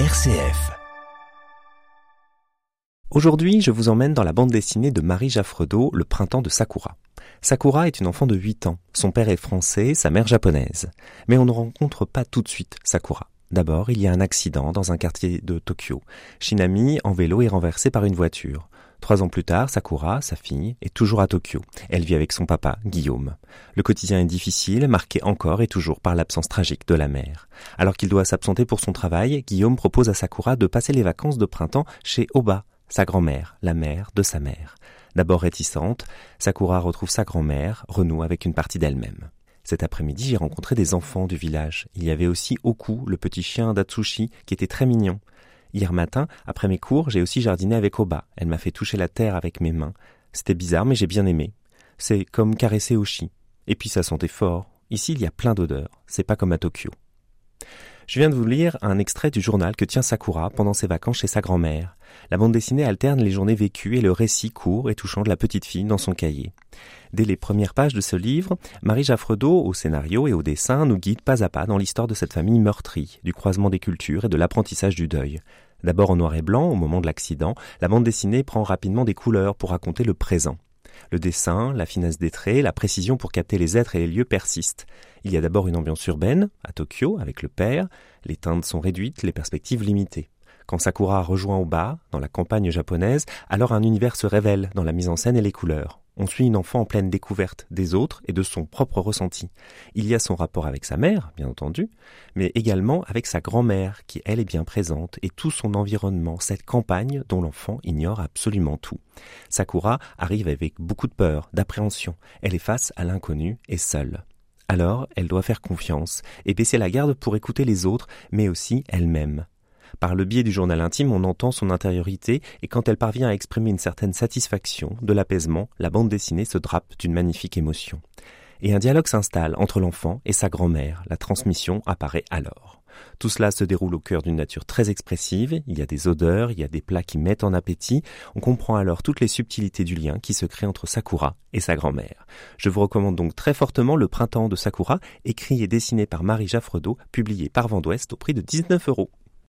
RCF. Aujourd'hui, je vous emmène dans la bande dessinée de Marie Jaffredo, Le printemps de Sakura. Sakura est une enfant de 8 ans. Son père est français, sa mère japonaise. Mais on ne rencontre pas tout de suite Sakura. D'abord, il y a un accident dans un quartier de Tokyo. Shinami, en vélo, est renversée par une voiture. Trois ans plus tard, Sakura, sa fille, est toujours à Tokyo. Elle vit avec son papa, Guillaume. Le quotidien est difficile, marqué encore et toujours par l'absence tragique de la mère. Alors qu'il doit s'absenter pour son travail, Guillaume propose à Sakura de passer les vacances de printemps chez Oba, sa grand-mère, la mère de sa mère. D'abord réticente, Sakura retrouve sa grand-mère, renoue avec une partie d'elle-même. Cet après-midi, j'ai rencontré des enfants du village. Il y avait aussi Oku, le petit chien d'Atsushi, qui était très mignon. Hier matin, après mes cours, j'ai aussi jardiné avec Oba. Elle m'a fait toucher la terre avec mes mains. C'était bizarre, mais j'ai bien aimé. C'est comme caresser Oshi. Et puis ça sentait fort. Ici, il y a plein d'odeurs. C'est pas comme à Tokyo. Je viens de vous lire un extrait du journal que tient Sakura pendant ses vacances chez sa grand-mère. La bande dessinée alterne les journées vécues et le récit court et touchant de la petite fille dans son cahier. Dès les premières pages de ce livre, Marie Jaffredo, au scénario et au dessin, nous guide pas à pas dans l'histoire de cette famille meurtrie, du croisement des cultures et de l'apprentissage du deuil. D'abord en noir et blanc, au moment de l'accident, la bande dessinée prend rapidement des couleurs pour raconter le présent. Le dessin, la finesse des traits, la précision pour capter les êtres et les lieux persistent. Il y a d'abord une ambiance urbaine, à Tokyo, avec le père, les teintes sont réduites, les perspectives limitées. Quand Sakura rejoint Oba, dans la campagne japonaise, alors un univers se révèle dans la mise en scène et les couleurs. On suit une enfant en pleine découverte des autres et de son propre ressenti. Il y a son rapport avec sa mère, bien entendu, mais également avec sa grand-mère, qui elle est bien présente, et tout son environnement, cette campagne dont l'enfant ignore absolument tout. Sakura arrive avec beaucoup de peur, d'appréhension. Elle est face à l'inconnu et seule. Alors, elle doit faire confiance et baisser la garde pour écouter les autres, mais aussi elle-même. Par le biais du journal intime, on entend son intériorité et quand elle parvient à exprimer une certaine satisfaction, de l'apaisement, la bande dessinée se drape d'une magnifique émotion. Et un dialogue s'installe entre l'enfant et sa grand-mère. La transmission apparaît alors. Tout cela se déroule au cœur d'une nature très expressive, il y a des odeurs, il y a des plats qui mettent en appétit, on comprend alors toutes les subtilités du lien qui se crée entre Sakura et sa grand-mère. Je vous recommande donc très fortement Le Printemps de Sakura, écrit et dessiné par Marie Jaffredo, publié par Vent d'Ouest au prix de 19 euros.